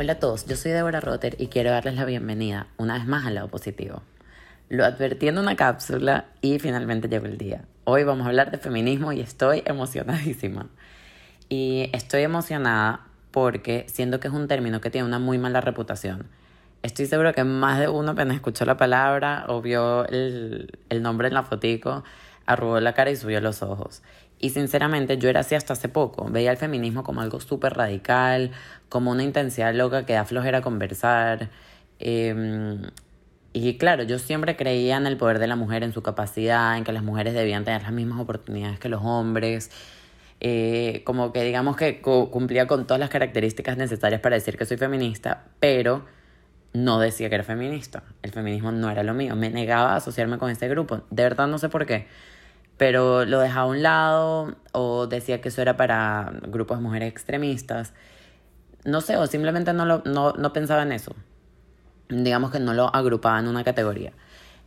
Hola a todos, yo soy Deborah Rotter y quiero darles la bienvenida una vez más al lado positivo. Lo advertí en una cápsula y finalmente llegó el día. Hoy vamos a hablar de feminismo y estoy emocionadísima. Y estoy emocionada porque siento que es un término que tiene una muy mala reputación. Estoy seguro que más de uno apenas escuchó la palabra o vio el, el nombre en la fotico, arrugó la cara y subió los ojos. Y sinceramente yo era así hasta hace poco. Veía el feminismo como algo súper radical, como una intensidad loca que da flojera conversar. Em, y claro, yo siempre creía en el poder de la mujer, en su capacidad, en que las mujeres debían tener las mismas oportunidades que los hombres. Eh, como que digamos que cumplía con todas las características necesarias para decir que soy feminista, pero no decía que era feminista. El feminismo no era lo mío. Me negaba a asociarme con este grupo. De verdad no sé por qué pero lo dejaba a un lado o decía que eso era para grupos de mujeres extremistas. No sé, o simplemente no, lo, no, no pensaba en eso. Digamos que no lo agrupaba en una categoría.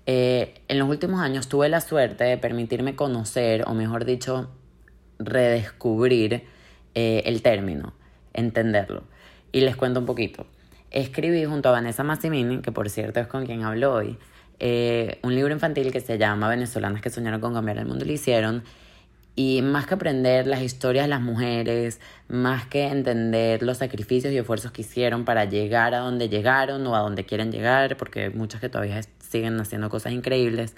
Eh, en los últimos años tuve la suerte de permitirme conocer, o mejor dicho, redescubrir eh, el término, entenderlo. Y les cuento un poquito. Escribí junto a Vanessa Massimini, que por cierto es con quien hablo hoy, eh, un libro infantil que se llama Venezolanas que soñaron con cambiar el mundo lo hicieron. Y más que aprender las historias de las mujeres, más que entender los sacrificios y esfuerzos que hicieron para llegar a donde llegaron o a donde quieren llegar, porque muchas que todavía siguen haciendo cosas increíbles,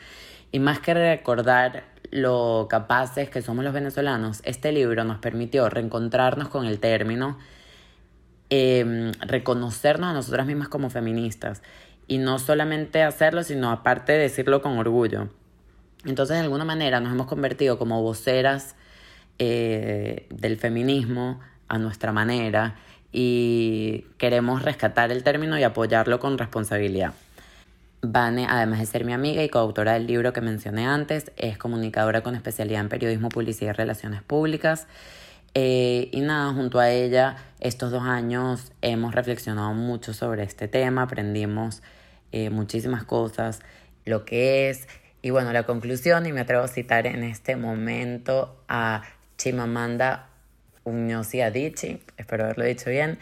y más que recordar lo capaces que somos los venezolanos, este libro nos permitió reencontrarnos con el término, eh, reconocernos a nosotras mismas como feministas y no solamente hacerlo, sino aparte decirlo con orgullo. Entonces, de alguna manera, nos hemos convertido como voceras eh, del feminismo a nuestra manera y queremos rescatar el término y apoyarlo con responsabilidad. Vane, además de ser mi amiga y coautora del libro que mencioné antes, es comunicadora con especialidad en periodismo, publicidad y relaciones públicas. Eh, y nada, junto a ella, estos dos años hemos reflexionado mucho sobre este tema, aprendimos eh, muchísimas cosas, lo que es. Y bueno, la conclusión, y me atrevo a citar en este momento a Chimamanda Ngozi Adichie, espero haberlo dicho bien,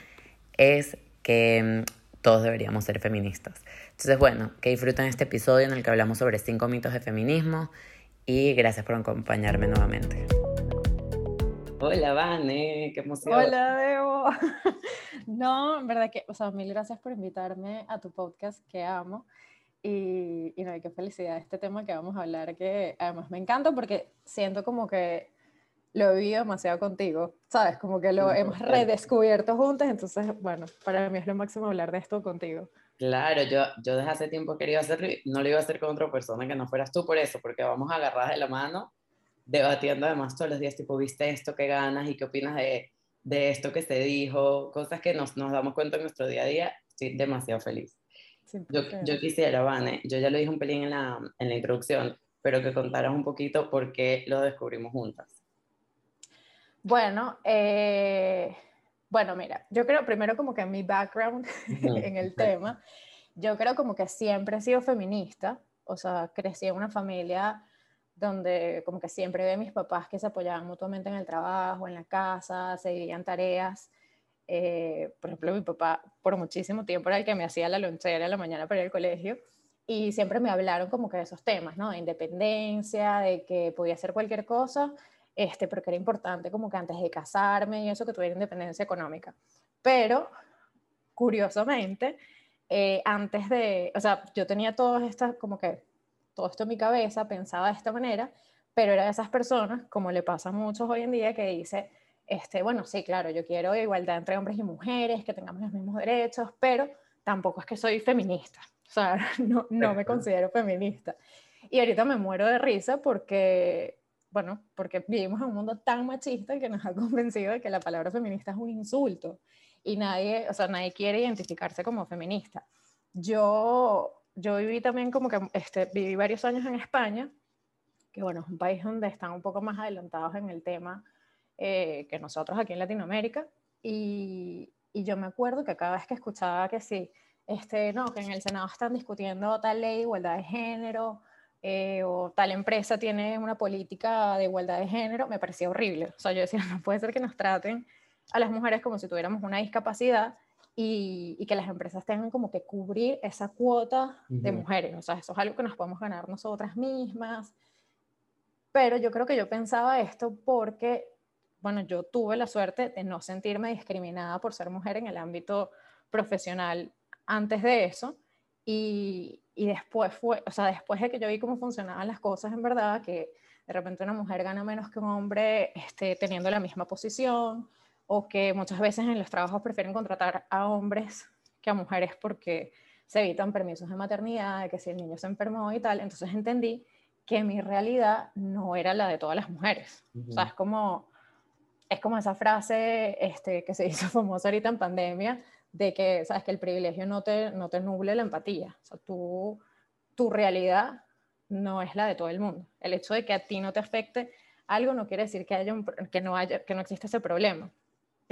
es que mm, todos deberíamos ser feministas. Entonces, bueno, que disfruten este episodio en el que hablamos sobre cinco mitos de feminismo y gracias por acompañarme nuevamente. Hola, Vane, qué emoción. Hola, Debo. No, en verdad que, o sea, mil gracias por invitarme a tu podcast que amo. Y, y no, qué felicidad este tema que vamos a hablar, que además me encanta porque siento como que lo he vivido demasiado contigo, ¿sabes? Como que lo hemos redescubierto juntos, entonces, bueno, para mí es lo máximo hablar de esto contigo. Claro, yo, yo desde hace tiempo quería hacerlo y no lo iba a hacer con otra persona que no fueras tú por eso, porque vamos agarradas de la mano debatiendo además todos los días, tipo, ¿viste esto? ¿Qué ganas? ¿Y qué opinas de, de esto que se dijo? Cosas que nos, nos damos cuenta en nuestro día a día. Estoy demasiado feliz. Yo, yo, quisiera, Vane, yo ya lo dije un pelín en la, en la introducción, pero que contaras un poquito por qué lo descubrimos juntas. Bueno, eh, bueno, mira, yo creo primero como que mi background en el tema, yo creo como que siempre he sido feminista, o sea, crecí en una familia donde como que siempre ve a mis papás que se apoyaban mutuamente en el trabajo, en la casa, se dividían tareas. Eh, por ejemplo, mi papá por muchísimo tiempo era el que me hacía la lonchera en la mañana para ir al colegio y siempre me hablaron como que de esos temas, ¿no? De independencia, de que podía hacer cualquier cosa, este, pero que era importante como que antes de casarme y eso que tuviera independencia económica. Pero, curiosamente, eh, antes de, o sea, yo tenía todas estas como que todo esto en mi cabeza, pensaba de esta manera, pero era de esas personas, como le pasa a muchos hoy en día, que dice, este, bueno, sí, claro, yo quiero igualdad entre hombres y mujeres, que tengamos los mismos derechos, pero tampoco es que soy feminista, o sea, no, no me considero feminista. Y ahorita me muero de risa porque, bueno, porque vivimos en un mundo tan machista que nos ha convencido de que la palabra feminista es un insulto y nadie, o sea, nadie quiere identificarse como feminista. Yo yo viví también como que este, viví varios años en España, que bueno, es un país donde están un poco más adelantados en el tema eh, que nosotros aquí en Latinoamérica. Y, yo me acuerdo que cada vez que escuchaba que sí, este, no, que en el Senado están discutiendo tal ley de igualdad de género, eh, o tal empresa tiene una política de igualdad de género, me parecía horrible. O sea, yo decía, no puede ser que nos traten a las mujeres como si tuviéramos una discapacidad y, que las empresas tengan como que cubrir esa cuota de mujeres. O sea, eso es algo que nos podemos ganar nosotras mismas. Pero yo creo que yo pensaba esto porque, bueno, yo tuve la suerte de no sentirme discriminada por ser mujer en el ámbito profesional antes de eso. Y, y después fue, o sea, después de que yo vi cómo funcionaban las cosas en verdad, que de repente una mujer gana menos que un hombre este, teniendo la misma posición, o que muchas veces en los trabajos prefieren contratar a hombres que a mujeres porque se evitan permisos de maternidad, que si el niño se enfermó y tal. Entonces entendí que mi realidad no era la de todas las mujeres. O sea, es como, es como esa frase este, que se hizo famosa ahorita en pandemia, de que, sabes, que el privilegio no te, no te nuble la empatía. O sea, tú, tu realidad no es la de todo el mundo. El hecho de que a ti no te afecte algo no quiere decir que, haya que, no, haya, que no exista ese problema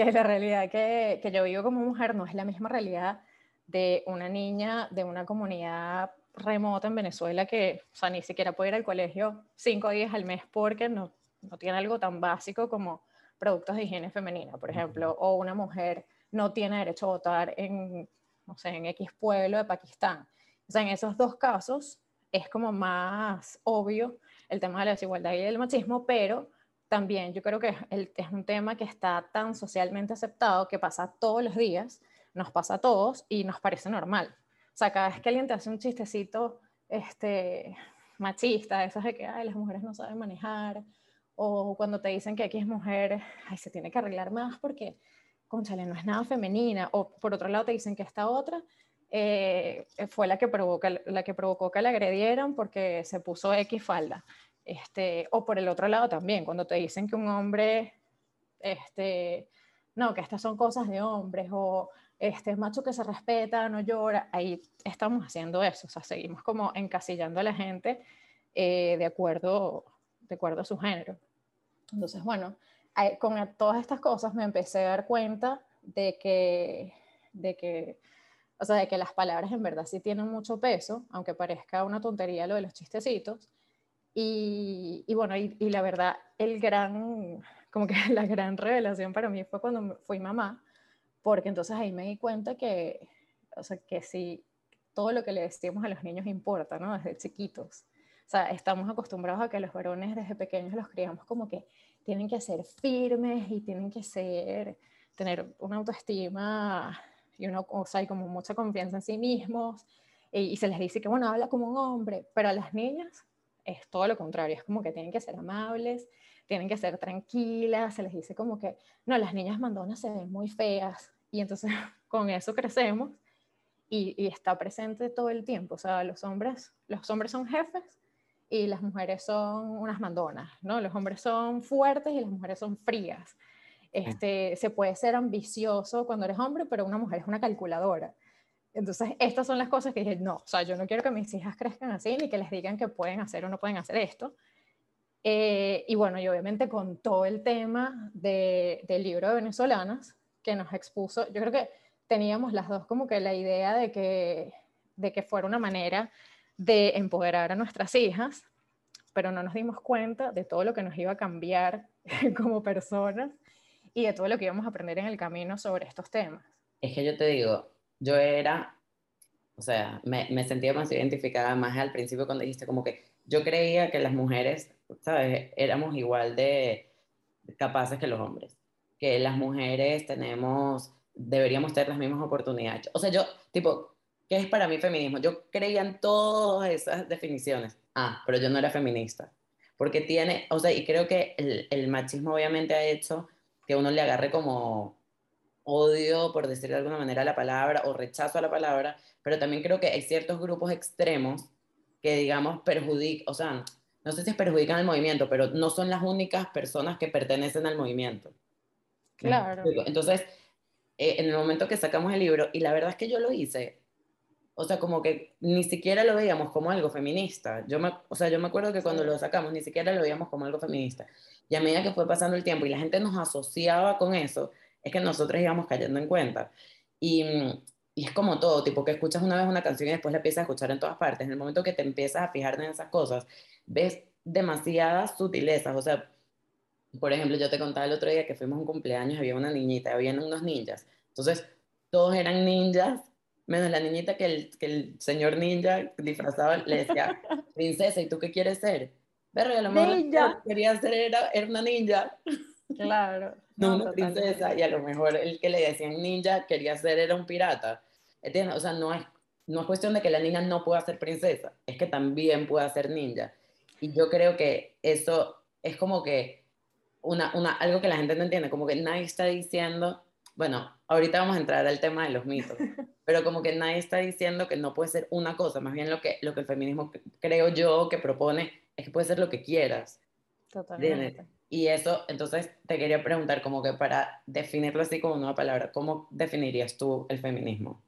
que la realidad que, que yo vivo como mujer no es la misma realidad de una niña de una comunidad remota en Venezuela que o sea, ni siquiera puede ir al colegio cinco días al mes porque no, no tiene algo tan básico como productos de higiene femenina, por ejemplo, o una mujer no tiene derecho a votar en, no sé, en X pueblo de Pakistán. O sea, en esos dos casos es como más obvio el tema de la desigualdad y del machismo, pero también yo creo que es un tema que está tan socialmente aceptado que pasa todos los días, nos pasa a todos y nos parece normal. O sea, cada vez que alguien te hace un chistecito este, machista, esas de que Ay, las mujeres no saben manejar, o cuando te dicen que aquí es mujer, Ay, se tiene que arreglar más porque, conchale, no es nada femenina, o por otro lado te dicen que esta otra eh, fue la que, provoca, la que provocó que la agredieran porque se puso X falda. Este, o por el otro lado también, cuando te dicen que un hombre, este, no, que estas son cosas de hombres, o este macho que se respeta, no llora, ahí estamos haciendo eso, o sea, seguimos como encasillando a la gente eh, de, acuerdo, de acuerdo a su género. Entonces, bueno, con todas estas cosas me empecé a dar cuenta de que, de que, o sea, de que las palabras en verdad sí tienen mucho peso, aunque parezca una tontería lo de los chistecitos, y, bueno, y, la verdad, el gran, como que la gran revelación para mí fue cuando fui mamá, porque entonces ahí me di cuenta que, o sea, que sí, todo lo que le decimos a los niños importa, ¿no? Desde chiquitos. O sea, estamos acostumbrados a que los varones desde pequeños los criamos como que tienen que ser firmes y tienen que ser, tener una autoestima y una, o sea, y como mucha confianza en sí mismos. Y, y se les dice que, bueno, habla como un hombre, pero a las niñas es todo lo contrario, es como que tienen que ser amables, tienen que ser tranquilas, se les dice como que, no, las niñas mandonas se ven muy feas, y entonces con eso crecemos y, está presente todo el tiempo, o sea, los hombres, los hombres son jefes y las mujeres son unas mandonas, ¿no? Los hombres son fuertes y las mujeres son frías. Este, se puede ser ambicioso cuando eres hombre, pero una mujer es una calculadora. Entonces, estas son las cosas que dije, no, o sea, yo no quiero que mis hijas crezcan así, ni que les digan que pueden hacer o no pueden hacer esto. Eh, y bueno, y obviamente con todo el tema de, del libro de venezolanas que nos expuso, yo creo que teníamos las dos como que la idea de que, de que fuera una manera de empoderar a nuestras hijas, pero no nos dimos cuenta de todo lo que nos iba a cambiar como personas y de todo lo que íbamos a aprender en el camino sobre estos temas. Es que yo te digo, yo era, o sea, me, me sentía más identificada más al principio cuando dijiste como que yo creía que las mujeres, ¿sabes? Éramos igual de capaces que los hombres, que las mujeres tenemos, deberíamos tener las mismas oportunidades. O sea, yo, tipo, ¿qué es para mí feminismo? Yo creía en todas esas definiciones. Ah, pero yo no era feminista. Porque tiene, o sea, y creo que el, el machismo obviamente ha hecho que uno le agarre como odio, por decir de alguna manera, la palabra o rechazo a la palabra, pero también creo que hay ciertos grupos extremos que, digamos, perjudican, o sea, no sé si perjudican al movimiento, pero no son las únicas personas que pertenecen al movimiento. Claro. Entonces, eh, en el momento que sacamos el libro, y la verdad es que yo lo hice, o sea, como que ni siquiera lo veíamos como algo feminista. Yo me, o sea, yo me acuerdo que cuando lo sacamos ni siquiera lo veíamos como algo feminista. Y a medida que fue pasando el tiempo y la gente nos asociaba con eso, es que nosotros íbamos cayendo en cuenta. Y, y, es como todo, tipo que escuchas una vez una canción y después la empiezas a escuchar en todas partes. En el momento que te empiezas a fijar en esas cosas, ves demasiadas sutilezas. O sea, por ejemplo, yo te contaba el otro día que fuimos a un cumpleaños, había una niñita, habían unos ninjas. Entonces, todos eran ninjas, menos la niñita que el, que el señor ninja disfrazado le decía, princesa, ¿y tú qué quieres ser? Pero a lo mejor quería ser era, era una ninja. Claro. No, una princesa, y a lo mejor el que le decían ninja quería ser era un pirata. ¿Entiendes? O sea, no es, no es cuestión de que la niña no pueda ser princesa, es que también pueda ser ninja. Y yo creo que eso es como que una, una, algo que la gente no entiende, como que nadie está diciendo, bueno, ahorita vamos a entrar al tema de los mitos, pero como que nadie está diciendo que no puede ser una cosa, más bien lo que, lo que el feminismo creo yo que propone es que puede ser lo que quieras. Totalmente. Y eso, entonces te quería preguntar, como que para definirlo así como una palabra, ¿cómo definirías tú el feminismo?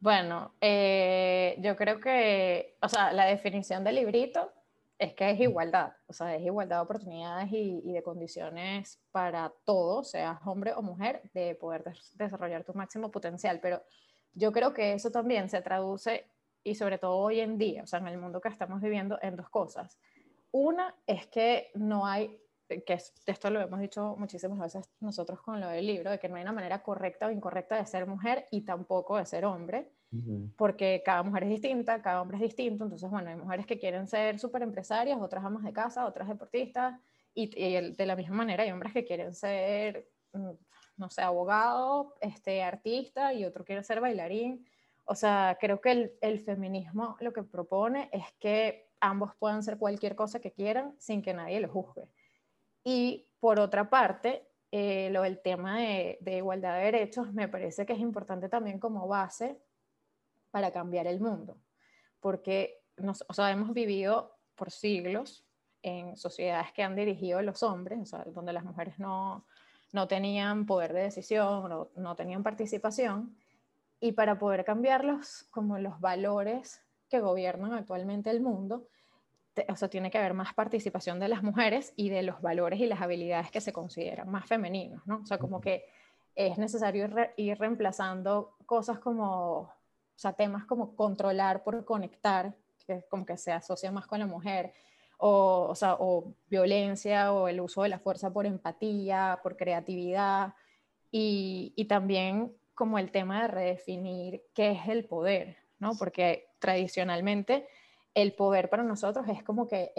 Bueno, eh, yo creo que, o sea, la definición del librito es que es igualdad, o sea, es igualdad de oportunidades y, y de condiciones para todos, seas hombre o mujer, de poder desarrollar tu máximo potencial. Pero yo creo que eso también se traduce, y sobre todo hoy en día, o sea, en el mundo que estamos viviendo, en dos cosas. Una es que no hay, que esto lo hemos dicho muchísimas veces nosotros con lo del libro, de que no hay una manera correcta o incorrecta de ser mujer y tampoco de ser hombre, porque cada mujer es distinta, cada hombre es distinto, entonces bueno, hay mujeres que quieren ser súper empresarias, otras amas de casa, otras deportistas, y, de la misma manera hay hombres que quieren ser, mm, no sé, abogado, este, artista, y otro quiere ser bailarín. O sea, creo que el, el feminismo lo que propone es que ambos puedan ser cualquier cosa que quieran sin que nadie lo juzgue. Y por otra parte, eh, lo del tema de, igualdad de derechos me parece que es importante también como base para cambiar el mundo, porque nos, o sea, hemos vivido por siglos en sociedades que han dirigido los hombres, o sea, donde las mujeres no, no tenían poder de decisión, no, no tenían participación, y para poder cambiarlos, como los valores que gobiernan actualmente el mundo, o sea, tiene que haber más participación de las mujeres y de los valores y las habilidades que se consideran más femeninos, ¿no? O sea, como que es necesario ir, reemplazando cosas como, o sea, temas como controlar por conectar, que como que se asocia más con la mujer, o, o, sea, o violencia o el uso de la fuerza por empatía, por creatividad, y, y también como el tema de redefinir qué es el poder, ¿no? Porque tradicionalmente el poder para nosotros es como que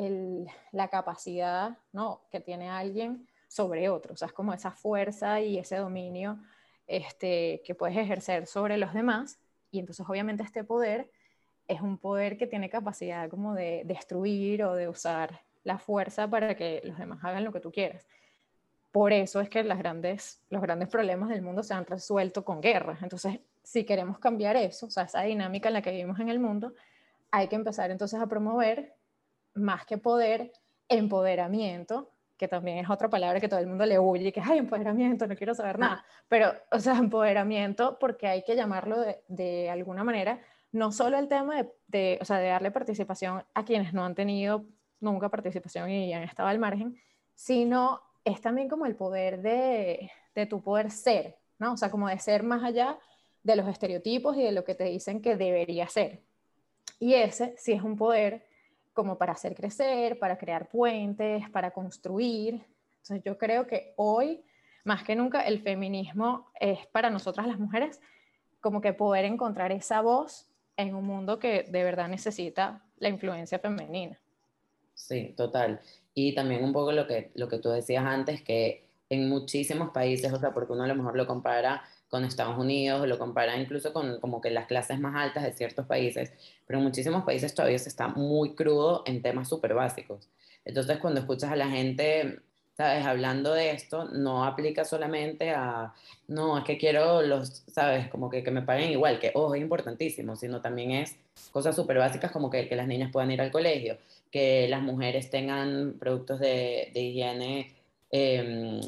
la capacidad ¿no? que tiene alguien sobre otro, o sea, es como esa fuerza y ese dominio este, que puedes ejercer sobre los demás, y entonces obviamente este poder es un poder que tiene capacidad como de destruir o de usar la fuerza para que los demás hagan lo que tú quieras. Por eso es que las grandes, los grandes problemas del mundo se han resuelto con guerras. Entonces, si queremos cambiar eso, o sea, esa dinámica en la que vivimos en el mundo, hay que empezar entonces a promover más que poder, empoderamiento, que también es otra palabra que todo el mundo le huye, que hay empoderamiento, no quiero saber nada, pero, o sea, empoderamiento porque hay que llamarlo de, alguna manera, no solo el tema de, de, o sea, de darle participación a quienes no han tenido nunca participación y han estado al margen, sino es también como el poder de, de tu poder ser, ¿no? O sea, como de ser más allá de los estereotipos y de lo que te dicen que debería ser. Y ese sí es un poder como para hacer crecer, para crear puentes, para construir. Entonces yo creo que hoy, más que nunca, el feminismo es para nosotras las mujeres como que poder encontrar esa voz en un mundo que de verdad necesita la influencia femenina. Sí, total. Y también un poco lo que, lo que tú decías antes, que en muchísimos países, o sea, porque uno a lo mejor lo compara con Estados Unidos, lo compara incluso con como que las clases más altas de ciertos países, pero en muchísimos países todavía se está muy crudo en temas súper básicos. Entonces, cuando escuchas a la gente, ¿sabes? Hablando de esto, no aplica solamente a, no, es que quiero los, ¿sabes? Como que, que me paguen igual, que, ojo, es importantísimo, sino también es cosas súper básicas como que, que las niñas puedan ir al colegio, que las mujeres tengan productos de, de higiene eh,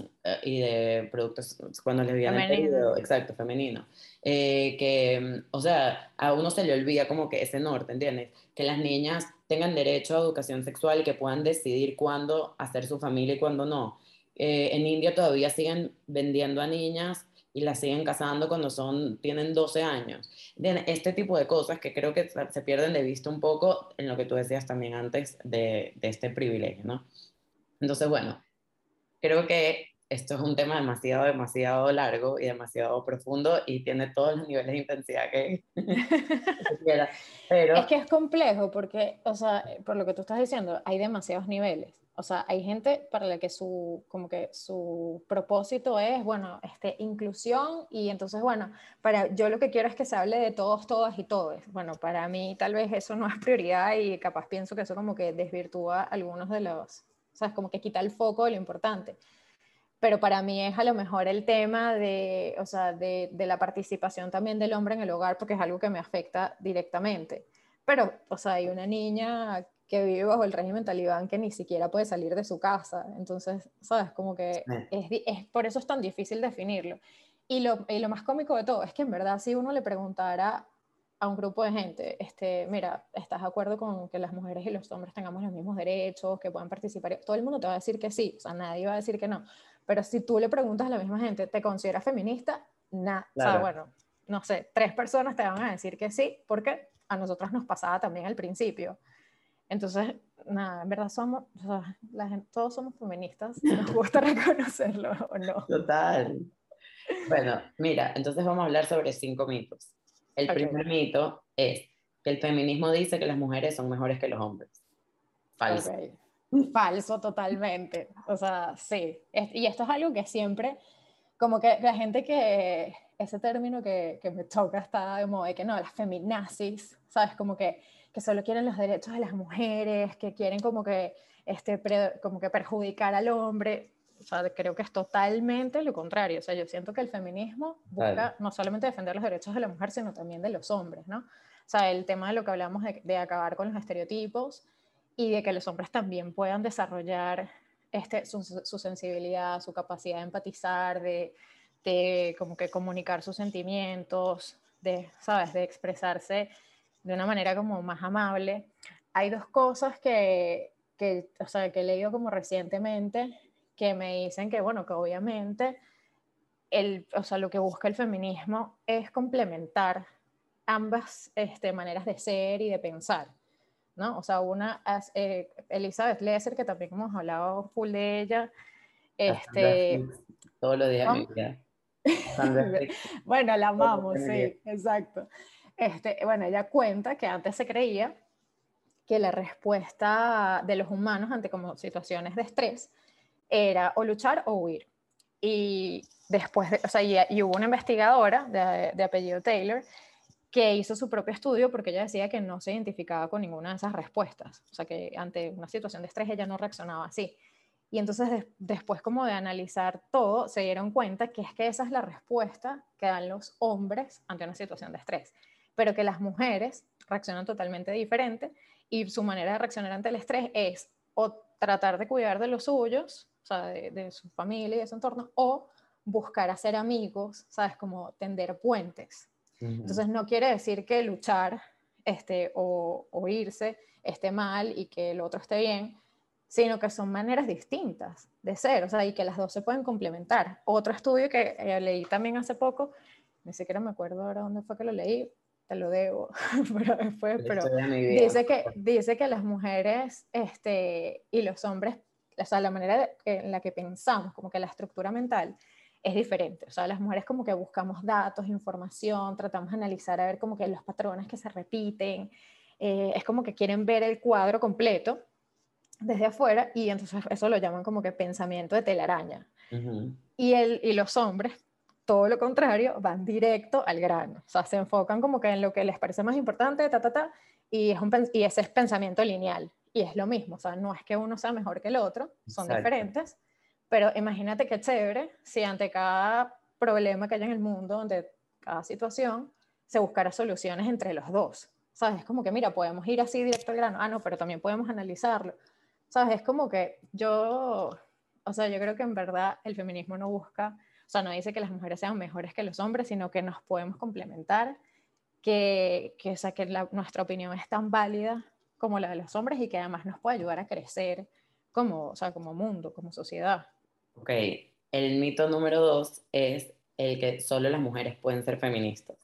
y de productos cuando les viene el periodo, exacto, femenino. Eh, que, o sea, a uno se le olvida como que ese norte, ¿entiendes? Que las niñas tengan derecho a educación sexual y que puedan decidir cuándo hacer su familia y cuándo no. Eh, en India todavía siguen vendiendo a niñas y las siguen casando cuando son, tienen 12 años. Este tipo de cosas que creo que se pierden de vista un poco en lo que tú decías también antes de, de este privilegio, ¿no? Entonces, bueno, creo que esto es un tema demasiado, demasiado largo y demasiado profundo y tiene todos los niveles de intensidad que, quiera. Pero... Es que es complejo porque, o sea, por lo que tú estás diciendo, hay demasiados niveles. O sea, hay gente para la que su, como que su propósito es, bueno, este, inclusión y entonces, bueno, para, yo lo que quiero es que se hable de todos, todas y todos. Bueno, para mí tal vez eso no es prioridad y capaz pienso que eso como que desvirtúa algunos de los, sea, es como que quita el foco de lo importante pero para mí es a lo mejor el tema de, o sea, de, de, la participación también del hombre en el hogar, porque es algo que me afecta directamente. Pero, o sea, hay una niña que vive bajo el régimen talibán que ni siquiera puede salir de su casa. Entonces, ¿sabes? Como que es, es, por eso es tan difícil definirlo. Y lo, y lo más cómico de todo es que en verdad si uno le preguntara a un grupo de gente, este, mira, ¿estás de acuerdo con que las mujeres y los hombres tengamos los mismos derechos, que puedan participar? Todo el mundo te va a decir que sí, o sea, nadie va a decir que no. Pero si tú le preguntas a la misma gente, ¿te consideras feminista? Nada. O sea, bueno, no sé, tres personas te van a decir que sí, porque a nosotras nos pasaba también al principio. Entonces, nada, en verdad somos, o sea, la gente, todos somos feministas, nos gusta reconocerlo o no. Total. Bueno, mira, entonces vamos a hablar sobre cinco mitos. El primer mito es que el feminismo dice que las mujeres son mejores que los hombres. Falso. Falso totalmente. O sea, sí. Y esto es algo que siempre, como que la gente que, ese término que, que me toca está de moda, que no, las feminazis, ¿sabes? Como que, que solo quieren los derechos de las mujeres, que quieren como que, este, como que perjudicar al hombre. O sea, creo que es totalmente lo contrario. O sea, yo siento que el feminismo busca no solamente defender los derechos de la mujer, sino también de los hombres, ¿no? O sea, el tema de lo que hablamos de, de acabar con los estereotipos, y de que los hombres también puedan desarrollar este, su, sensibilidad, su capacidad de empatizar, de, de, como que comunicar sus sentimientos, de, ¿sabes?, de expresarse de una manera como más amable. Hay dos cosas que, que, o sea, que he leído como recientemente que me dicen que, bueno, que obviamente el, o sea, lo que busca el feminismo es complementar ambas este, maneras de ser y de pensar. ¿no? O sea, una, eh, Elizabeth Lesser, que también hemos hablado full de ella, este... Todos los días bueno, la amamos, sí, exacto. Este, bueno, ella cuenta que antes se creía que la respuesta de los humanos ante como situaciones de estrés era o luchar o huir. Y después, de, o sea, y, hubo una investigadora de, de apellido Taylor que hizo su propio estudio porque ella decía que no se identificaba con ninguna de esas respuestas, o sea que ante una situación de estrés ella no reaccionaba así. Y entonces después como de analizar todo, se dieron cuenta que es que esa es la respuesta que dan los hombres ante una situación de estrés, pero que las mujeres reaccionan totalmente diferente y su manera de reaccionar ante el estrés es o tratar de cuidar de los suyos, o sea, de, de su familia y de su entorno, o buscar hacer amigos, ¿sabes? Como tender puentes. Entonces no quiere decir que luchar este, o, o, irse esté mal y que el otro esté bien, sino que son maneras distintas de ser, o sea, y que las dos se pueden complementar. Otro estudio que eh, leí también hace poco, ni siquiera me acuerdo ahora dónde fue que lo leí, te lo debo, pero después, pero dice que, dice que las mujeres este, y los hombres, o sea, la manera en la que pensamos, como que la estructura mental, es diferente. O sea, las mujeres como que buscamos datos, información, tratamos de analizar a ver como que los patrones que se repiten. Eh, es como que quieren ver el cuadro completo desde afuera y entonces eso lo llaman como que pensamiento de telaraña. y, el, y los hombres, todo lo contrario, van directo al grano. O sea, se enfocan como que en lo que les parece más importante, ta, ta, ta, y, es un, y ese es pensamiento lineal. Y es lo mismo, o sea, no es que uno sea mejor que el otro, son diferentes, pero imagínate qué chévere si ante cada problema que haya en el mundo, ante cada situación, se buscara soluciones entre los dos. ¿Sabes? Es como que, mira, podemos ir así directo al grano. Ah, no, pero también podemos analizarlo. ¿Sabes? Es como que yo, o sea, yo creo que en verdad el feminismo no busca, o sea, no dice que las mujeres sean mejores que los hombres, sino que nos podemos complementar, que, que, o sea, que nuestra opinión es tan válida como la de los hombres y que además nos puede ayudar a crecer como, o sea, como mundo, como sociedad. Ok, el mito número dos es el que solo las mujeres pueden ser feministas.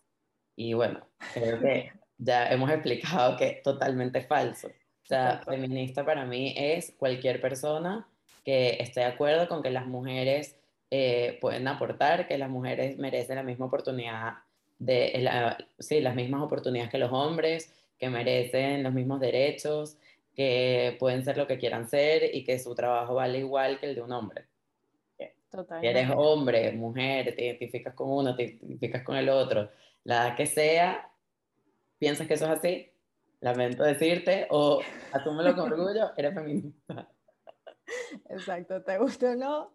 Y bueno, creo que ya hemos explicado que es totalmente falso. O sea, feminista para mí es cualquier persona que esté de acuerdo con que las mujeres eh, pueden aportar, que las mujeres merecen la misma oportunidad, de, sí, las mismas oportunidades que los hombres, que merecen los mismos derechos, que pueden ser lo que quieran ser y que su trabajo vale igual que el de un hombre. Totalmente. eres hombre, mujer, te identificas con uno, te identificas con el otro, la que sea, piensas que eso es así, lamento decirte, o asúmelo con orgullo, eres feminista. Exacto, te gusta o no,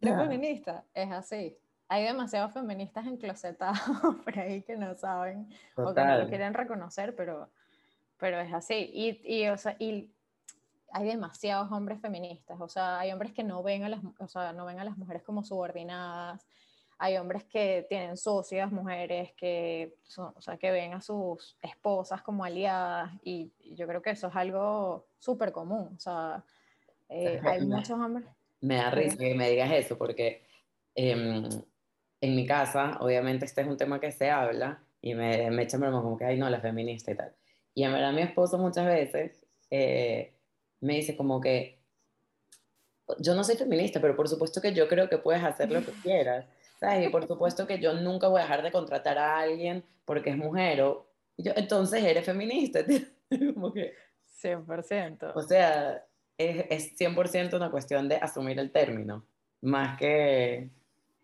eres feminista, es así. Hay demasiados feministas enclosetados por ahí que no saben o que no lo quieren reconocer, pero, pero es así. Y, y, o sea, y hay demasiados hombres feministas, o sea, hay hombres que no ven a las, o sea, no ven a las mujeres como subordinadas, hay hombres que tienen socias, mujeres que, o sea, que ven a sus esposas como aliadas y, yo creo que eso es algo súper común. O sea, eh, hay muchos hombres. Me da risa que me digas eso porque em, en mi casa, obviamente este es un tema que se habla y me, me echan broma como que, ay no, la feminista y tal. Y en verdad mi esposo muchas veces eh, me dice como que, yo no soy feminista, pero por supuesto que yo creo que puedes hacer lo que quieras. Y por supuesto que yo nunca voy a dejar de contratar a alguien porque es mujer o yo, entonces eres feminista. Como que, 100%. O sea, es, es 100% una cuestión de asumir el término, más que...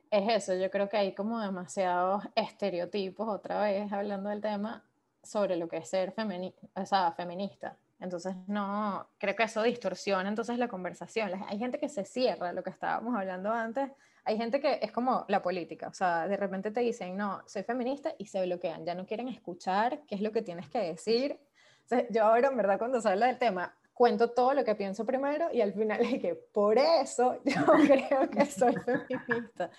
Es eso, yo creo que hay como demasiados estereotipos, otra vez hablando del tema, sobre lo que es ser o feminista. Entonces, no, creo que eso distorsiona entonces la conversación. Hay gente que se cierra, lo que estábamos hablando antes, hay gente que es como la política, o sea, de repente te dicen, no, soy feminista y se bloquean, ya no quieren escuchar qué es lo que tienes que decir. yo ahora, en verdad, cuando se habla del tema, cuento todo lo que pienso primero y al final es que por eso yo creo que soy feminista.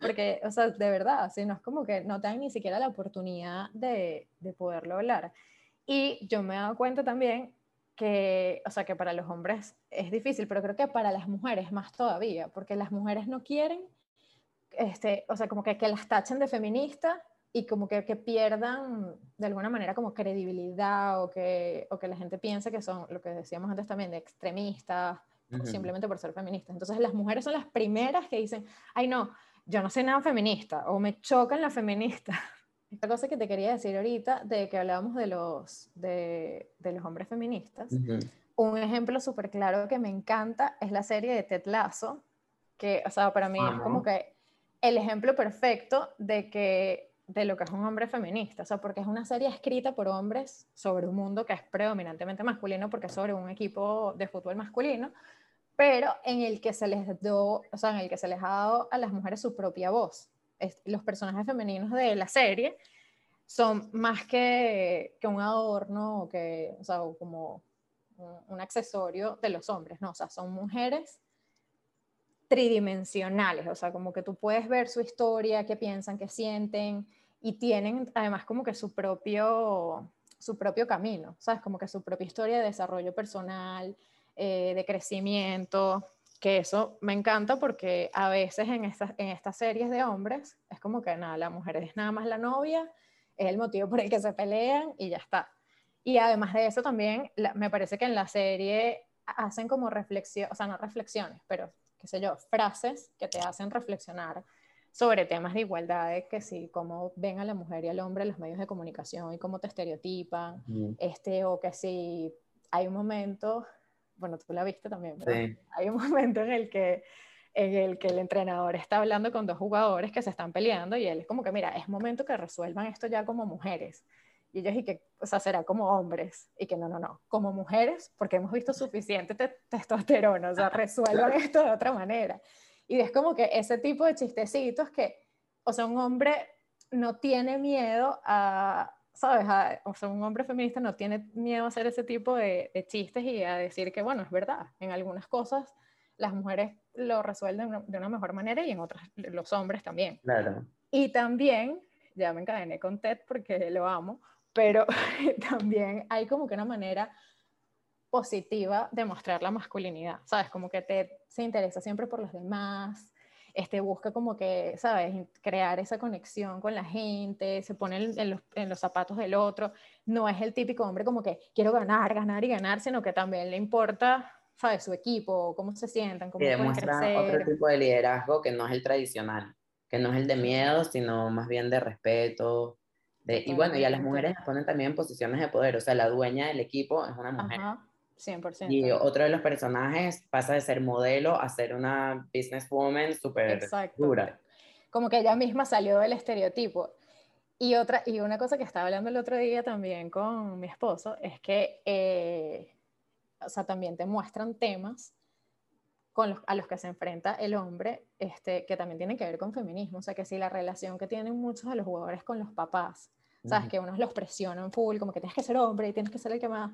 Porque, o sea, de verdad, así no es como que no tengan ni siquiera la oportunidad de, de poderlo hablar. Y yo me he dado cuenta también que, o sea, que para los hombres es difícil, pero creo que para las mujeres más todavía, porque las mujeres no quieren, este, o sea, como que, que las tachen de feminista y como que, que, pierdan de alguna manera como credibilidad o que, o que la gente piense que son, lo que decíamos antes también, de extremistas, simplemente por ser feministas. Entonces las mujeres son las primeras que dicen, ay no, yo no soy nada feminista o me chocan las feministas. Esta cosa que te quería decir ahorita, de que hablábamos de los, de, de los hombres feministas, un ejemplo súper claro que me encanta es la serie de Ted Lasso, que, o sea, para mí es como que el ejemplo perfecto de que de lo que es un hombre feminista, o sea, porque es una serie escrita por hombres sobre un mundo que es predominantemente masculino, porque es sobre un equipo de fútbol masculino, pero en el que se les do, o sea, en el que se les ha dado a las mujeres su propia voz los personajes femeninos de la serie son más que, que un adorno o, que, o sea, como un, accesorio de los hombres, ¿no? O sea, son mujeres tridimensionales, o sea, como que tú puedes ver su historia, qué piensan, qué sienten, y tienen además como que su propio, su propio camino, ¿sabes? Como que su propia historia de desarrollo personal, eh, de crecimiento, que eso me encanta porque a veces en estas, en estas series de hombres es como que nada, la mujer es nada más la novia, es el motivo por el que se pelean y ya está. Y además de eso también me parece que en la serie hacen como reflexión, o sea, no reflexiones, pero qué sé yo, frases que te hacen reflexionar sobre temas de igualdad, de que si cómo ven a la mujer y al hombre en los medios de comunicación y cómo te estereotipan, este, o que si hay un momento bueno, tú la viste también, Hay un momento en el que en el que el entrenador está hablando con dos jugadores que se están peleando y él es como que, mira, es momento que resuelvan esto ya como mujeres. Y ellos, y que, o sea, será como hombres. Y que no, no, no, como mujeres, porque hemos visto suficiente testosterona, o sea, resuelvan esto de otra manera. Y es como que ese tipo de chistecitos que, o sea, un hombre no tiene miedo a, ¿sabes? o sea, un hombre feminista no tiene miedo a hacer ese tipo de, chistes y a decir que, bueno, es verdad, en algunas cosas las mujeres lo resuelven de una mejor manera y en otras los hombres también. Claro. Y también, ya me encadené con Ted porque lo amo, pero también hay como que una manera positiva de mostrar la masculinidad, ¿sabes? Como que Ted se interesa siempre por los demás, este, busca como que, ¿sabes?, crear esa conexión con la gente, se pone en, los, en, los, zapatos del otro, no es el típico hombre como que quiero ganar, ganar y ganar, sino que también le importa, ¿sabes? Su equipo, cómo se sientan, cómo y demuestra otro tipo de liderazgo que no es el tradicional, que no es el de miedo, sino más bien de respeto. De, y bueno, y a las mujeres las ponen también en posiciones de poder, o sea, la dueña del equipo es una mujer. Ajá. 100%. Y otro de los personajes pasa de ser modelo a ser una businesswoman súper dura. Como que ella misma salió del estereotipo. Y, otra, y una cosa que estaba hablando el otro día también con mi esposo es que, eh, o sea, también te muestran temas con los, a los que se enfrenta el hombre, este, que también tienen que ver con feminismo. O sea, que si la relación que tienen muchos de los jugadores con los papás, ¿sabes? Que unos los presionan full, como que tienes que ser hombre y tienes que ser el que más...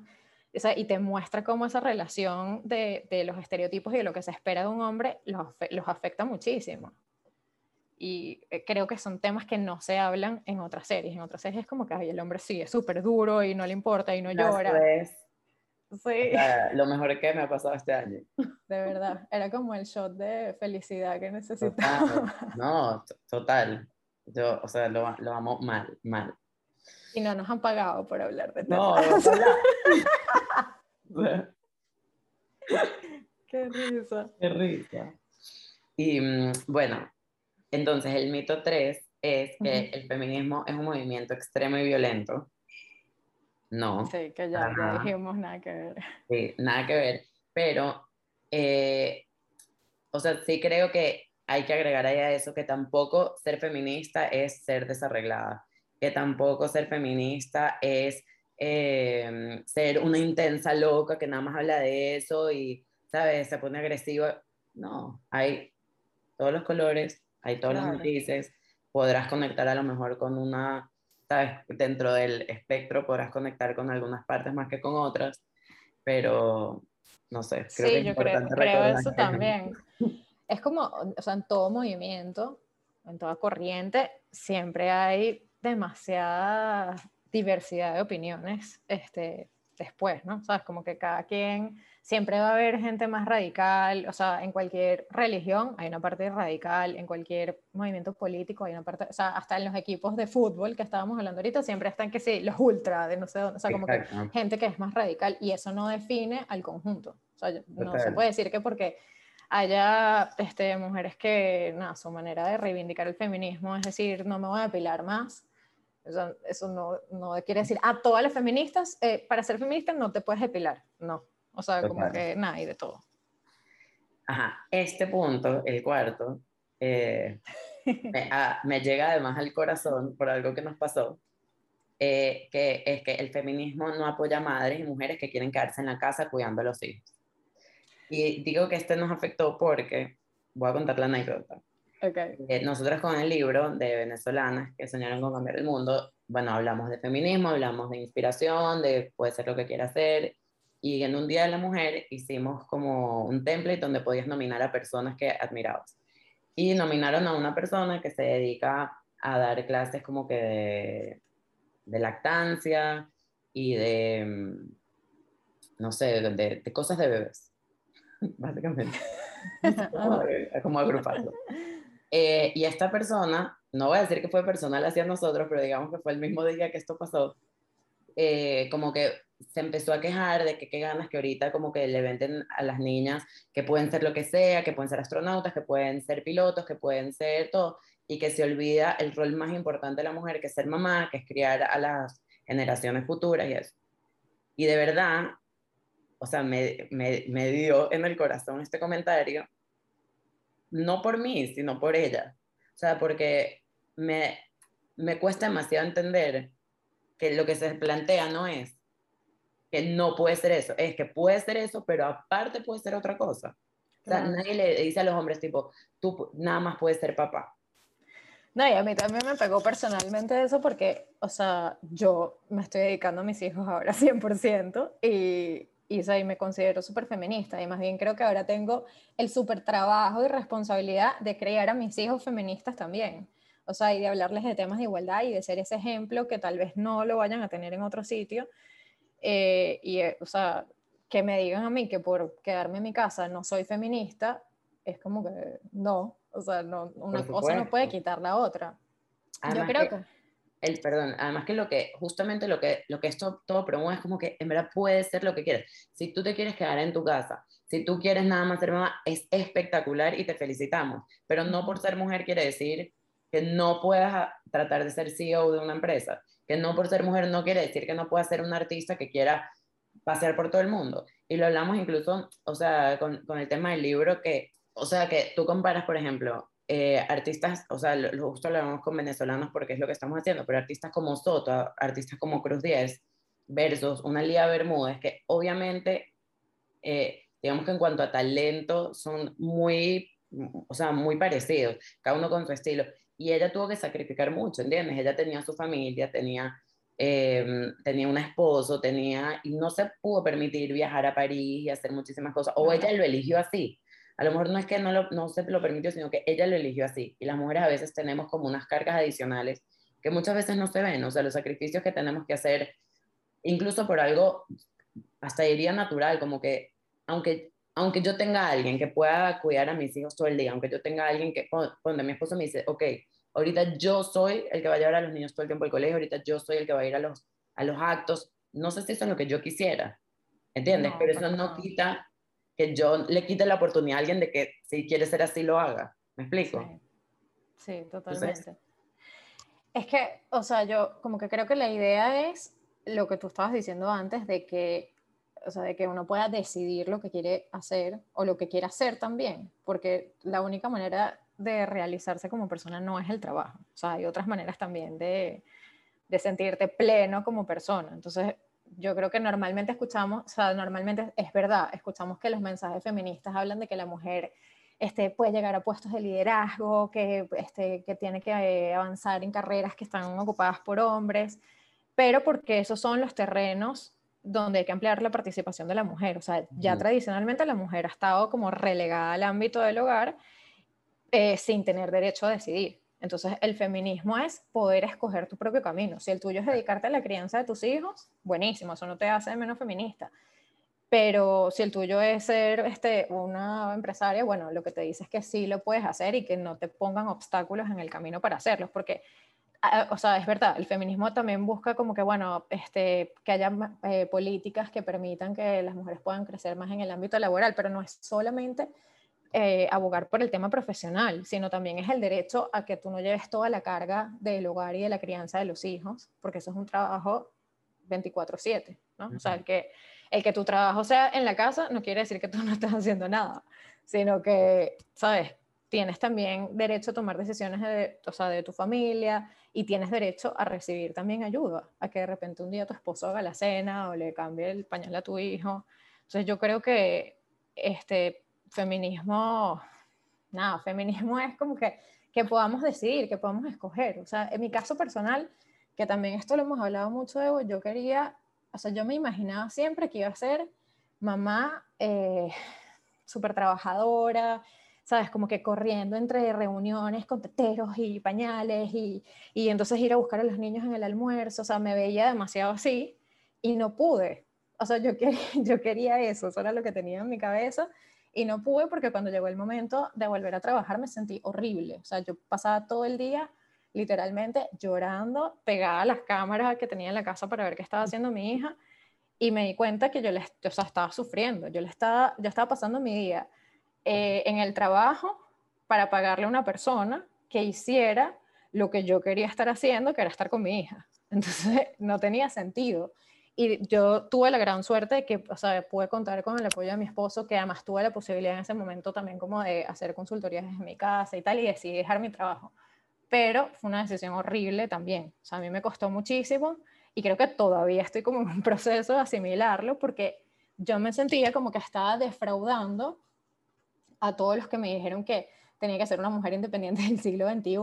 Y te muestra cómo esa relación de, de, los estereotipos y de lo que se espera de un hombre los, los afecta muchísimo. Y eh, creo que son temas que no se hablan en otras series. En otras series es como que Ay, el hombre sí es súper duro y no le importa y no llora. Sí. lo mejor que me ha pasado este año. De verdad, era como el shot de felicidad que necesitaba. No, total. Yo, o sea, lo, lo amo mal, mal. Y no nos han pagado por hablar de temas. No, Qué risa. Qué risa. Y mm, bueno, entonces, el mito 3 es que el feminismo es un movimiento extremo y violento. No. Sí, que ya, dijimos nada que ver. Sí, nada que ver. Pero, eh, o sea, sí creo que hay que agregar ahí a eso que tampoco ser feminista es ser desarreglada, que tampoco ser feminista es eh, ser una intensa loca que nada más habla de eso y, ¿sabes? Se pone agresiva. No, hay todos los colores, hay todos los matices, podrás conectar a lo mejor con una, ¿sabes? Dentro del espectro podrás conectar con algunas partes más que con otras, pero no sé, creo sí, yo creo, creo eso también. Es como, o sea, en todo movimiento, en toda corriente, siempre hay demasiada diversidad de opiniones este, después, ¿no? Sabes, como que cada quien siempre va a haber gente más radical, o sea, en cualquier religión hay una parte radical, en cualquier movimiento político hay una parte, o sea, hasta en los equipos de fútbol que estábamos hablando ahorita, siempre están que sí, los ultra, de no sé dónde, o sea, como que gente que es más radical y eso no define al conjunto. O sea, no se puede decir que porque haya este, mujeres que, nada, su manera de reivindicar el feminismo es decir, no me voy a apilar más, eso, eso no, no, quiere decir, a todas las feministas, eh, para ser feminista no te puedes depilar, no. O sea, como que nada, y de todo. Ajá, este punto, el cuarto, eh, me, llega además al corazón por algo que nos pasó, eh, que es que el feminismo no apoya a madres y mujeres que quieren quedarse en la casa cuidando a los hijos. Y digo que este nos afectó porque, voy a contar la anécdota. Okay. Eh, nosotros con el libro de venezolanas que soñaron con cambiar el mundo, bueno, hablamos de feminismo, hablamos de inspiración, de puede ser lo que quiera hacer, y en un Día de la Mujer hicimos como un template donde podías nominar a personas que admirabas. Y nominaron a una persona que se dedica a dar clases como que de, de lactancia y de, mm, no sé, de, de cosas de bebés, básicamente. como, como agruparlo. Eh, y esta persona, no voy a decir que fue personal hacia nosotros, pero digamos que fue el mismo día que esto pasó, eh, como que se empezó a quejar de que qué ganas que ahorita como que le venden a las niñas que pueden ser lo que sea, que pueden ser astronautas, que pueden ser pilotos, que pueden ser todo, y que se olvida el rol más importante de la mujer, que es ser mamá, que es criar a las generaciones futuras y eso. Y de verdad, o sea, me, me, me dio en el corazón este comentario, no por mí, sino por ella. O sea, porque me, me cuesta demasiado entender que lo que se plantea no es que no puede ser eso, es que puede ser eso, pero aparte puede ser otra cosa. O sea, nadie le dice a los hombres tipo, tú nada más puedes ser papá. No, y a mí también me pegó personalmente eso porque, o sea, yo me estoy dedicando a mis hijos ahora 100% y, y, y me considero súper feminista y más bien creo que ahora tengo el súper trabajo y responsabilidad de crear a mis hijos feministas también. O sea, y de hablarles de temas de igualdad y de ser ese ejemplo que tal vez no lo vayan a tener en otro sitio. Eh, y, eh, o sea, que me digan a mí que por quedarme en mi casa no soy feminista, es como que no, o sea, no, una cosa no puede quitar la otra. Yo creo que, El, perdón, además que lo que, justamente lo que, lo que esto todo promueve es como que en verdad puede ser lo que quieras. Si tú te quieres quedar en tu casa si tú quieres nada más ser mamá, es espectacular y te felicitamos. Pero no por ser mujer quiere decir que no puedas tratar de ser CEO de una empresa. Que no por ser mujer no quiere decir que no puedas ser un artista que quiera pasear por todo el mundo. Y lo hablamos incluso, o sea, con, con el tema del libro, que, o sea, que tú comparas, por ejemplo, eh, artistas, o sea, lo, justo lo hablamos con venezolanos porque es lo que estamos haciendo, pero artistas como Soto, artistas como Cruz Diez, versus una Lía Bermúdez, que obviamente eh, digamos que en cuanto a talento son muy, o sea, muy parecidos, cada uno con su estilo. Y ella tuvo que sacrificar mucho, ¿entiendes? Ella tenía su familia, tenía, em, tenía un esposo, tenía, y no se pudo permitir viajar a París y hacer muchísimas cosas, o ella lo eligió así. A lo mejor no es que no, lo, no se lo permitió, sino que ella lo eligió así. Y las mujeres a veces tenemos como unas cargas adicionales que muchas veces no se ven, o sea, los sacrificios que tenemos que hacer, incluso por algo, hasta diría natural, como que aunque, aunque yo tenga a alguien que pueda cuidar a mis hijos todo el día, aunque yo tenga a alguien que, cuando mi esposo me dice, ok, ahorita yo soy el que va a llevar a los niños todo el tiempo al colegio, ahorita yo soy el que va a ir a los, a los actos, no sé si eso es lo que yo quisiera, ¿entiendes? Pero eso no quita que yo le quite la oportunidad a alguien de que si quiere ser así lo haga. ¿Me explico? Sí, totalmente. es que, o sea, yo como que creo que la idea es lo que tú estabas diciendo antes de que o sea, de que uno pueda decidir lo que quiere hacer o lo que quiere hacer también, porque la única manera de realizarse como persona no es el trabajo, o sea, hay otras maneras también de, de sentirte pleno como persona. Entonces, yo creo que normalmente escuchamos, o sea, normalmente es verdad, escuchamos que los mensajes feministas hablan de que la mujer este, puede llegar a puestos de liderazgo, que, este, que tiene que eh, avanzar en carreras que están ocupadas por hombres, pero porque esos son los terrenos donde hay que ampliar la participación de la mujer. O sea, ya tradicionalmente la mujer ha estado como relegada al ámbito del hogar eh, sin tener derecho a decidir. Entonces, el feminismo es poder escoger tu propio camino. Si el tuyo es dedicarte a la crianza de tus hijos, buenísimo, eso no te hace menos feminista. Pero si el tuyo es ser este, una empresaria, bueno, lo que te dice es que sí lo puedes hacer y que no te pongan obstáculos en el camino para hacerlos, porque o sea, es verdad, el feminismo también busca como que, bueno, este, que haya eh, políticas que permitan que las mujeres puedan crecer más en el ámbito laboral, pero no es solamente eh, abogar por el tema profesional, sino también es el derecho a que tú no lleves toda la carga del hogar y de la crianza de los hijos, porque eso es un trabajo 24/7, ¿no? O sea, el que, el que tu trabajo sea en la casa no quiere decir que tú no estás haciendo nada, sino que, ¿sabes? tienes también derecho a tomar decisiones de, o sea, de tu familia y tienes derecho a recibir también ayuda, a que de repente un día tu esposo haga la cena o le cambie el pañal a tu hijo. Entonces yo creo que este feminismo, nada, feminismo es como que, que podamos decidir, que podamos escoger. O sea, en mi caso personal, que también esto lo hemos hablado mucho, de yo quería, o sea, yo me imaginaba siempre que iba a ser mamá eh, súper trabajadora, ¿sabes? Como que corriendo entre reuniones con teteros y pañales y, y entonces ir a buscar a los niños en el almuerzo, o sea, me veía demasiado así y no pude. O sea, yo, quería, yo quería eso, eso era lo que tenía en mi cabeza y no pude porque cuando llegó el momento de volver a trabajar me sentí horrible. O sea, yo pasaba todo el día literalmente llorando, pegada a las cámaras que tenía en la casa para ver qué estaba haciendo mi hija y me di cuenta que yo, le, o sea, estaba sufriendo, yo, le estaba, yo estaba pasando mi día eh, en el trabajo para pagarle a una persona que hiciera lo que yo quería estar haciendo, que era estar con mi hija. Entonces no tenía sentido. Y yo tuve la gran suerte de que, o sea, pude contar con el apoyo de mi esposo, que además tuve la posibilidad en ese momento también como de hacer consultorías en mi casa y tal, y decidí dejar mi trabajo. Pero fue una decisión horrible también. O sea, a mí me costó muchísimo y creo que todavía estoy como en un proceso de asimilarlo porque yo me sentía como que estaba defraudando a todos los que me dijeron que tenía que ser una mujer independiente del siglo XXI,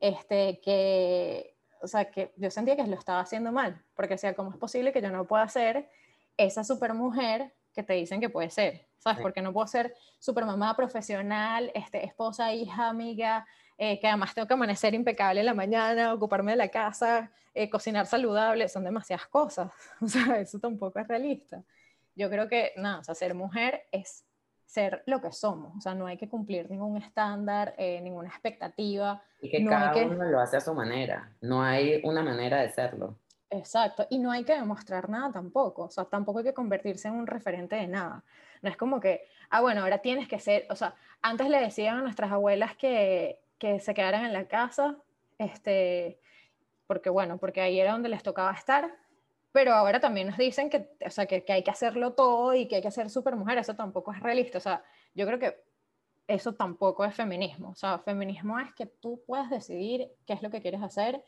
este, que, o sea, que yo sentía que lo estaba haciendo mal, porque sea, ¿cómo es posible que yo no pueda ser esa supermujer que te dicen que puede ser? ¿Sabes? Porque no puedo ser supermamá profesional, este, esposa, hija, amiga, eh, que además tengo que amanecer impecable en la mañana, ocuparme de la casa, eh, cocinar saludable, son demasiadas cosas. O sea, eso tampoco es realista. Yo creo que, nada, o sea, ser mujer es ser lo que somos. O sea, no hay que cumplir ningún estándar, eh, ninguna expectativa. Y que cada uno lo hace a su manera. No hay una manera de serlo. Exacto, y no hay que demostrar nada tampoco, o sea, tampoco hay que convertirse en un referente de nada. No es como que, ah, bueno, ahora tienes que ser, o sea, antes le decían a nuestras abuelas que, que se quedaran en la casa, este, porque bueno, porque ahí era donde les tocaba estar, pero ahora también nos dicen que, o sea, que, que hay que hacerlo todo y que hay que ser super mujer, eso tampoco es realista, o sea, yo creo que eso tampoco es feminismo, o sea, feminismo es que tú puedas decidir qué es lo que quieres hacer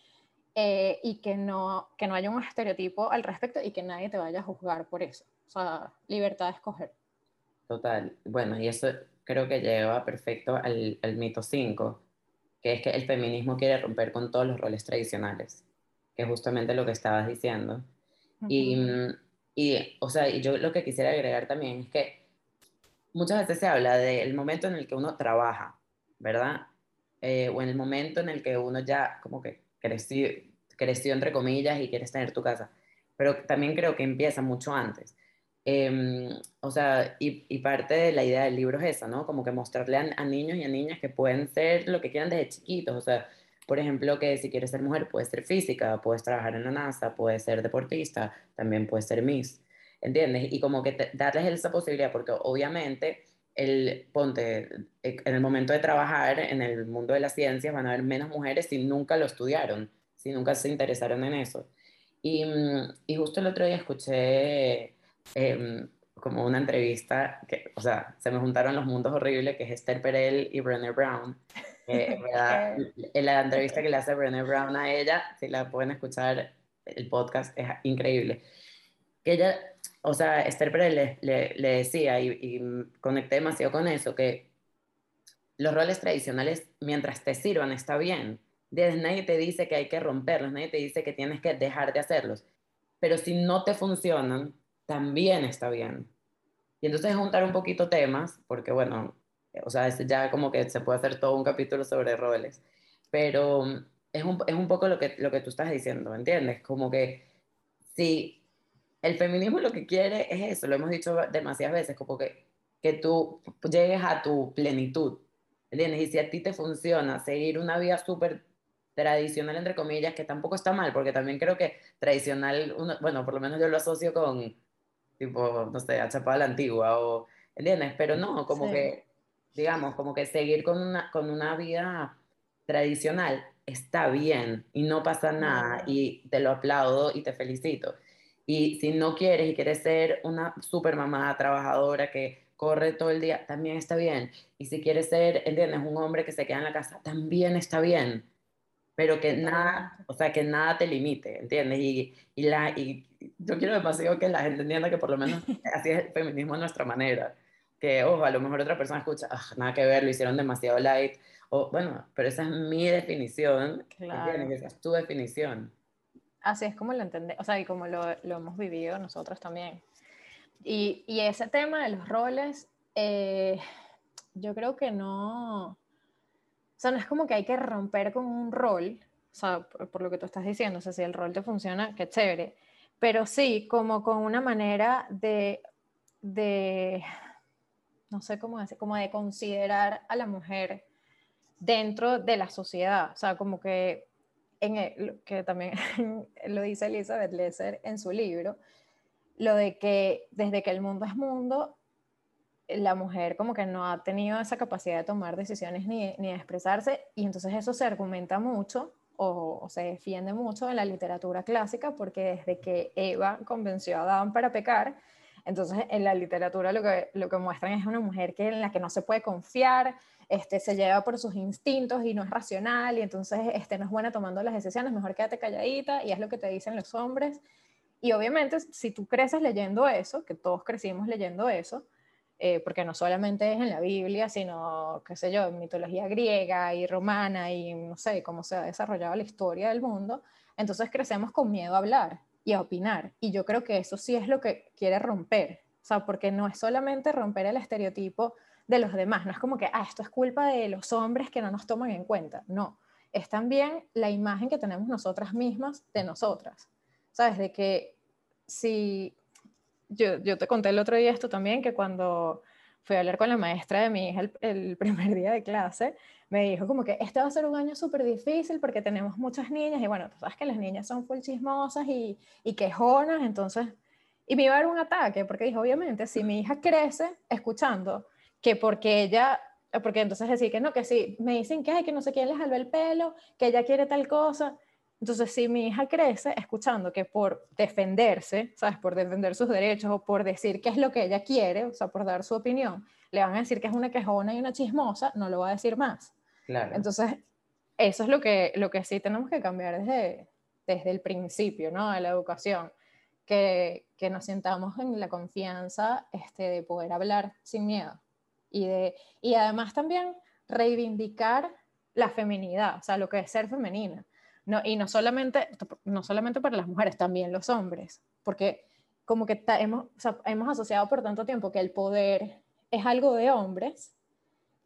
eh, y que no, que no haya un estereotipo al respecto y que nadie te vaya a juzgar por eso, o sea, libertad de escoger. Total, bueno, y eso creo que lleva perfecto al, al mito 5, que es que el feminismo quiere romper con todos los roles tradicionales, que es justamente lo que estabas diciendo. Y, y, o sea, yo lo que quisiera agregar también es que muchas veces se habla del momento en el que uno trabaja, ¿verdad? Eh, o en el momento en el que uno ya como que creció, creció entre comillas y quieres tener tu casa. Pero también creo que empieza mucho antes. Em, o sea, y, y, parte de la idea del libro es esa, ¿no? Como que mostrarle a, niños y a niñas que pueden ser lo que quieran desde chiquitos. O sea, por ejemplo, que si quieres ser mujer, puedes ser física, puedes trabajar en la NASA, puedes ser deportista, también puedes ser Miss. ¿Entiendes? Y como que darles esa posibilidad, porque obviamente, el, ponte, e, en el momento de trabajar en el mundo de las ciencias van a haber menos mujeres si nunca lo estudiaron, si nunca se interesaron en eso. Y, mm, y justo el otro día escuché Em, como una entrevista, que, o sea, se me juntaron los mundos horribles, que es Esther Perel y Brené Brown. Eh, en la entrevista que le hace Brené Brown a ella, si la pueden escuchar, el podcast es increíble. Que ella, o sea, Esther Perel le, le, decía, y, y conecté demasiado con eso, que los roles tradicionales, mientras te sirvan, está bien. Nadie te dice que hay que romperlos, nadie te dice que tienes que dejar de hacerlos. Pero si no te funcionan, también está bien. Y entonces juntar un poquito temas, porque bueno, o sea, ya como que se puede hacer todo un capítulo sobre roles, pero es un, es un poco lo que, lo que tú estás diciendo, ¿entiendes? Como que si el feminismo lo que quiere es eso, lo hemos dicho demasiadas veces, como que, que tú llegues a tu plenitud, ¿entiendes? Y si a ti te funciona seguir una vida súper tradicional, entre comillas, que tampoco está mal, porque también creo que tradicional, bueno, por lo menos yo lo asocio con tipo, no sé, a Chapada la Antigua, o, ¿entiendes? Pero no, como que, digamos, como que seguir con una, con una vida tradicional está bien y no pasa nada y te lo aplaudo y te felicito. Y si no quieres y quieres ser una super mamá trabajadora que corre todo el día, también está bien. Y si quieres ser, ¿entiendes? Un hombre que se queda en la casa, también está bien pero que nada, o sea, que nada te limite, ¿entiendes? Y, y, la, y yo quiero demasiado que la gente entienda que por lo menos así es el feminismo a nuestra manera. Que, ojo, a lo mejor otra persona escucha, ah, nada que ver, lo hicieron demasiado light. O, bueno, pero esa es mi definición, claro. Esa es tu definición. Así es como lo entendemos, o sea, y como lo, lo, hemos vivido nosotros también. Y, y ese tema de los roles, eh, yo creo que no, o sea, no es como que hay que romper con un rol, o sea, por, lo que tú estás diciendo, o sea, si el rol te funciona, qué chévere, pero sí, como con una manera de, de no sé cómo decir, como de considerar a la mujer dentro de la sociedad, o sea, como que, en el, que también lo dice Elizabeth Lesser en su libro, lo de que desde que el mundo es mundo, la mujer como que no ha tenido esa capacidad de tomar decisiones ni, ni de expresarse y entonces eso se argumenta mucho o, se defiende mucho en la literatura clásica porque desde que Eva convenció a Adán para pecar, entonces en la literatura lo que, lo que muestran es una mujer que, en la que no se puede confiar, este, se lleva por sus instintos y no es racional y entonces este, no es buena tomando las decisiones, mejor quédate calladita y es lo que te dicen los hombres. Y obviamente si tú creces leyendo eso, que todos crecimos leyendo eso, eh, porque no solamente es en la Biblia, sino, qué sé yo, en mitología griega y romana y no sé cómo se ha desarrollado la historia del mundo, entonces crecemos con miedo a hablar y a opinar. Y yo creo que eso sí es lo que quiere romper, o sea, porque no es solamente romper el estereotipo de los demás, no es como que, ah, esto es culpa de los hombres que no nos toman en cuenta, no, es también la imagen que tenemos nosotras mismas de nosotras, ¿sabes? De que si yo, yo, te conté el otro día esto también, que cuando, fui a hablar con la maestra de mi hija el, el primer día de clase, me dijo como que este va a ser un año súper difícil porque tenemos muchas niñas y bueno, tú sabes que las niñas son full chismosas y, y quejonas, entonces, y me iba a dar un ataque porque dijo, obviamente, si mi hija crece escuchando que porque ella, porque entonces decir que no, que si me dicen que hay que no sé quién le jaló el pelo, que ella quiere tal cosa, entonces, si mi hija crece escuchando que por defenderse, ¿sabes? Por defender sus derechos o por decir qué es lo que ella quiere, o sea, por dar su opinión, le van a decir que es una quejona y una chismosa, no lo va a decir más. Claro. Entonces, eso es lo que, lo que sí tenemos que cambiar desde, desde el principio, ¿no? De la educación. Que, que nos sintamos en la confianza este, de poder hablar sin miedo. Y, de, y además también reivindicar la feminidad, o sea, lo que es ser femenina no, y no solamente, no solamente para las mujeres, también los hombres, porque como que hemos, hemos asociado por tanto tiempo que el poder es algo de hombres,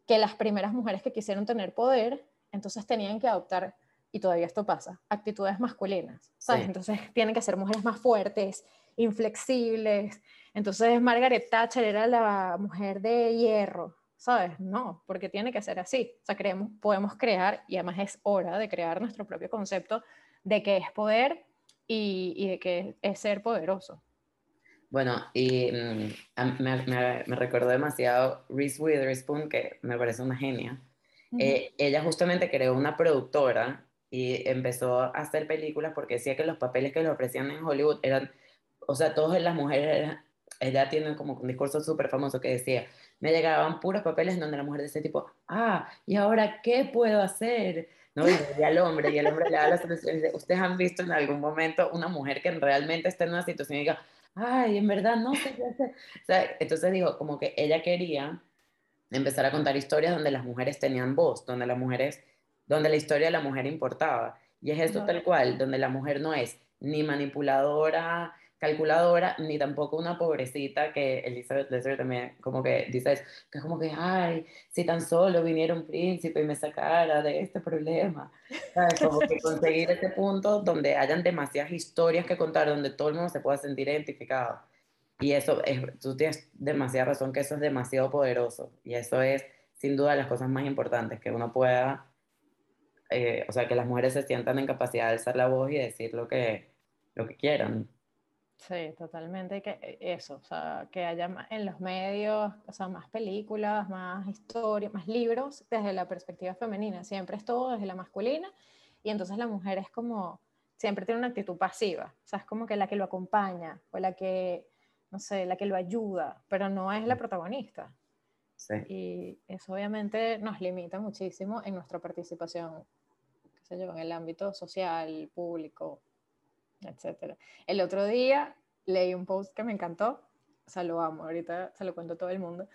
que las primeras mujeres que quisieron tener poder, entonces tenían que adoptar, y todavía esto pasa, actitudes masculinas, ¿sabes? Entonces tienen que ser mujeres más fuertes, inflexibles. Entonces Margaret Thatcher era la mujer de hierro, ¿sabes? No, porque tiene que ser así. O sea, creemos, podemos crear, y además es hora de crear nuestro propio concepto de qué es poder y, y de qué es ser poderoso. Bueno, y mm, me, me, me, recordó demasiado Reese Witherspoon, que me parece una genia. Eh, ella justamente creó una productora y empezó a hacer películas porque decía que los papeles que le ofrecían en Hollywood eran, o sea, todas las mujeres, ella tiene como un discurso súper famoso que decía, me llegaban puros papeles donde la mujer decía tipo, ah, ¿y ahora qué puedo hacer? ¿No? Y al hombre, y el hombre le da la solución y dice, ¿ustedes han visto en algún momento una mujer que realmente está en una situación y diga, ay, en verdad no sé qué hacer? O sea, entonces dijo, como que ella quería empezar a contar historias donde las mujeres tenían voz, donde las mujeres, donde la historia de la mujer importaba. Y es esto tal cual, donde la mujer no es ni manipuladora, calculadora, ni tampoco una pobrecita que Elizabeth Lesser también como que dice que es como que, ay, si tan solo viniera un príncipe y me sacara de este problema. ¿Sabes? Como que conseguir ese punto donde hayan demasiadas historias que contar, donde todo el mundo se pueda sentir identificado. Y eso, es, tú tienes demasiada razón que eso es demasiado poderoso. Y eso es, sin duda, las cosas más importantes, que uno pueda, eh, o sea, que las mujeres se sientan en capacidad de alzar la voz y decir lo que, lo que quieran. Sí, totalmente. Que eh, eso, o sea, que haya en los medios, o sea, más películas, más historias, más libros desde la perspectiva femenina. Siempre es todo desde la masculina y entonces la mujer es como, siempre tiene una actitud pasiva, o sea, es como que la que lo acompaña o la que, no sé, la que lo ayuda, pero no es la protagonista. Sí. Y eso obviamente nos limita muchísimo en nuestra participación, qué sé yo, en el ámbito social, público, etcétera. El otro día leí un post que me encantó, o sea, lo amo, ahorita se lo cuento a todo el mundo,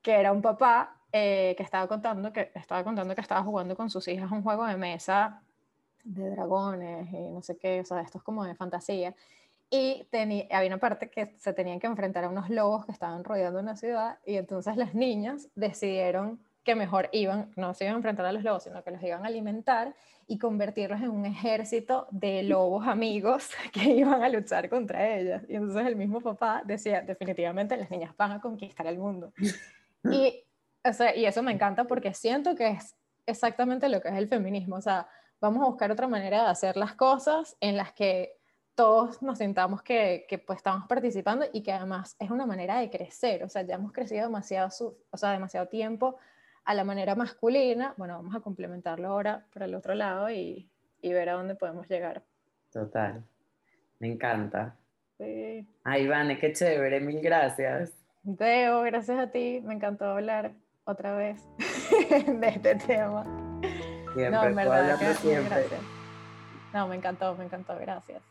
que era un papá eh, que estaba contando que estaba contando que estaba jugando con sus hijas un juego de mesa de dragones y no sé qué, o sea, esto es como de fantasía. Y había una parte que se tenían que enfrentar a unos lobos que estaban rodeando una ciudad y entonces las niñas decidieron que mejor iban, no se iban a enfrentar a los lobos, sino que los iban a alimentar y convertirlos en un ejército de lobos amigos que iban a luchar contra ellas. Y entonces el mismo papá decía, definitivamente las niñas van a conquistar el mundo. Y, o sea, y eso me encanta porque siento que es exactamente lo que es el feminismo. O sea, vamos a buscar otra manera de hacer las cosas en las que todos nos sintamos que, que, pues estamos participando y que además es una manera de crecer, o sea, ya hemos crecido demasiado, o sea, demasiado tiempo a la manera masculina, bueno, vamos a complementarlo ahora por el otro lado y, y ver a dónde podemos llegar. Total, me encanta. Sí. Ay, Vane, qué chévere, mil gracias. Teo, gracias a ti, me encantó hablar otra vez de este tema. Siempre, no, en verdad, gracias. No, me encantó, me encantó, gracias.